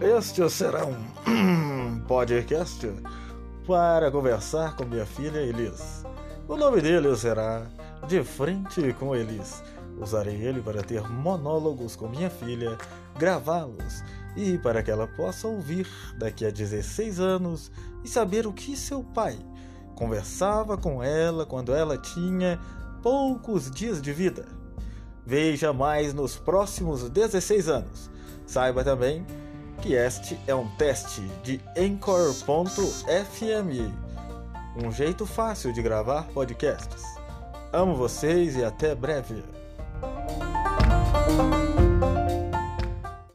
Este será um podcast para conversar com minha filha Elis. O nome dele será De Frente com Elis. Usarei ele para ter monólogos com minha filha, gravá-los e para que ela possa ouvir daqui a 16 anos e saber o que seu pai conversava com ela quando ela tinha poucos dias de vida. Veja mais nos próximos 16 anos. Saiba também que este é um teste de Anchor.fm, um jeito fácil de gravar podcasts. Amo vocês e até breve.